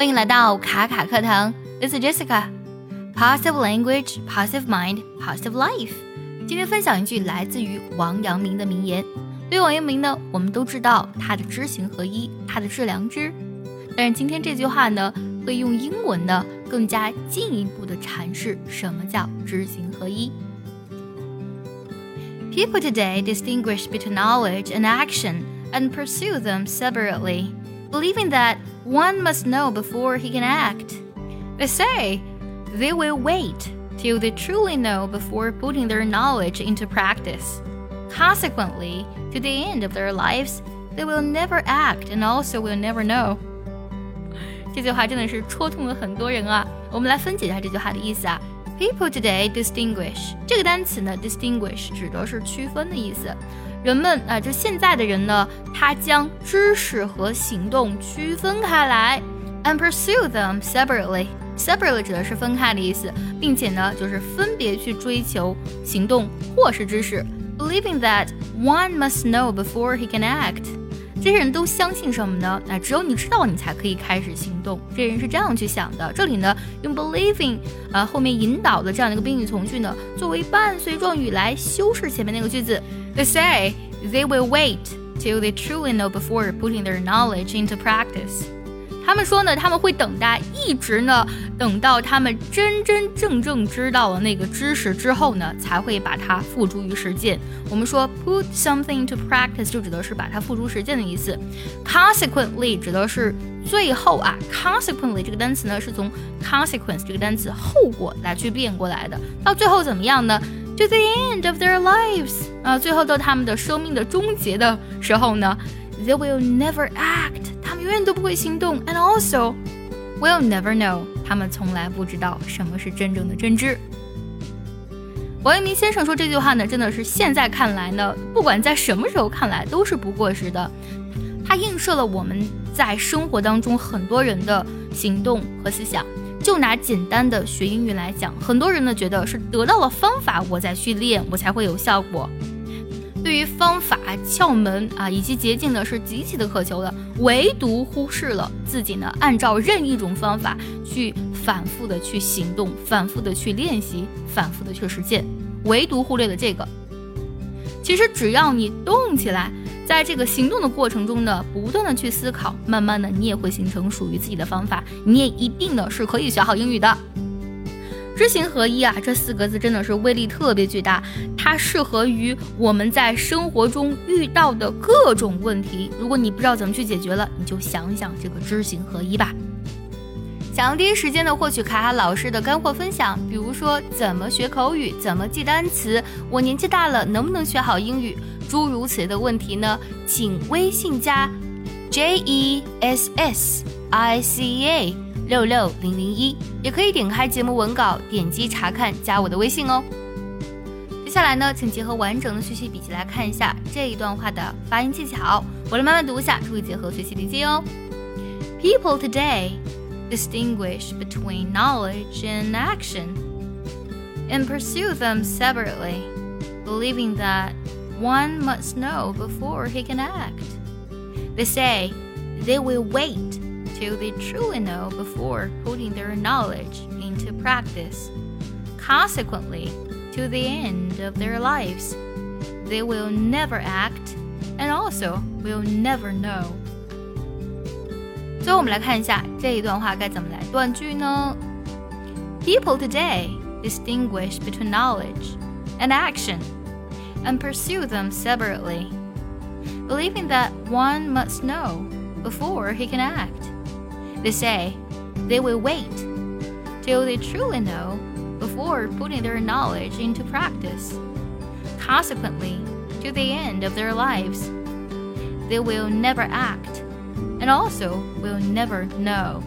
欢迎来到卡卡课堂，This is Jessica。Positive language, positive mind, positive life。今天分享一句来自于王阳明的名言。对于王阳明呢，我们都知道他的知行合一，他的致良知。但是今天这句话呢，会用英文呢更加进一步的阐释什么叫知行合一。People today distinguish between knowledge and action and pursue them separately, believing that one must know before he can act. They say they will wait till they truly know before putting their knowledge into practice. Consequently, to the end of their lives, they will never act and also will never know. 这句话真的是戳痛了很多人啊！我们来分解一下这句话的意思啊。People today distinguish 这个单词呢，distinguish 指的是区分的意思。 人们啊，就现在的人呢，他将知识和行动区分开来，and pursue them separately。separately 指的是分开的意思，并且呢，就是分别去追求行动或是知识，believing that one must know before he can act。这些人都相信什么呢？那只有你知道，你才可以开始行动。这些人是这样去想的。这里呢，用 believing 啊后面引导的这样的一个宾语从句呢，作为伴随状语来修饰前面那个句子。They say they will wait till they truly know before putting their knowledge into practice. 他们说呢，他们会等待，一直呢，等到他们真真正正知道了那个知识之后呢，才会把它付诸于实践。我们说 put something into practice 就指的是把它付诸实践的意思。Consequently 指的是最后啊，consequently 这个单词呢是从 consequence 这个单词后果来去变过来的。到最后怎么样呢？To the end of their lives 啊，最后到他们的生命的终结的时候呢，they will never act 他们。永远都不会行动，and also will never know，他们从来不知道什么是真正的真知。王阳明先生说这句话呢，真的是现在看来呢，不管在什么时候看来都是不过时的。它映射了我们在生活当中很多人的行动和思想。就拿简单的学英语来讲，很多人呢觉得是得到了方法，我再去练，我才会有效果。对于方法、窍门啊以及捷径呢，是极其的渴求的，唯独忽视了自己呢，按照任意一种方法去反复的去行动，反复的去练习，反复的去实践，唯独忽略了这个。其实只要你动起来，在这个行动的过程中呢，不断的去思考，慢慢的你也会形成属于自己的方法，你也一定呢是可以学好英语的。知行合一啊，这四个字真的是威力特别巨大，它适合于我们在生活中遇到的各种问题。如果你不知道怎么去解决了，你就想想这个知行合一吧。想要第一时间的获取卡卡老师的干货分享，比如说怎么学口语、怎么记单词，我年纪大了能不能学好英语，诸如此类的问题呢？请微信加 J E S S I C A。六六零零一，也可以点开节目文稿，点击查看，加我的微信哦。接下来呢，请结合完整的学习笔记来看一下这一段话的发音技巧。我来慢慢读一下，注意结合学习笔记哦。People today distinguish between knowledge and action and pursue them separately, believing that one must know before he can act. They say they will wait till they truly know before putting their knowledge into practice. Consequently, to the end of their lives, they will never act and also will never know. 最后，我们来看一下这一段话该怎么来断句呢？People today distinguish between knowledge and action and pursue them separately, believing that one must know before he can act. They say they will wait till they truly know before putting their knowledge into practice. Consequently, to the end of their lives, they will never act and also will never know.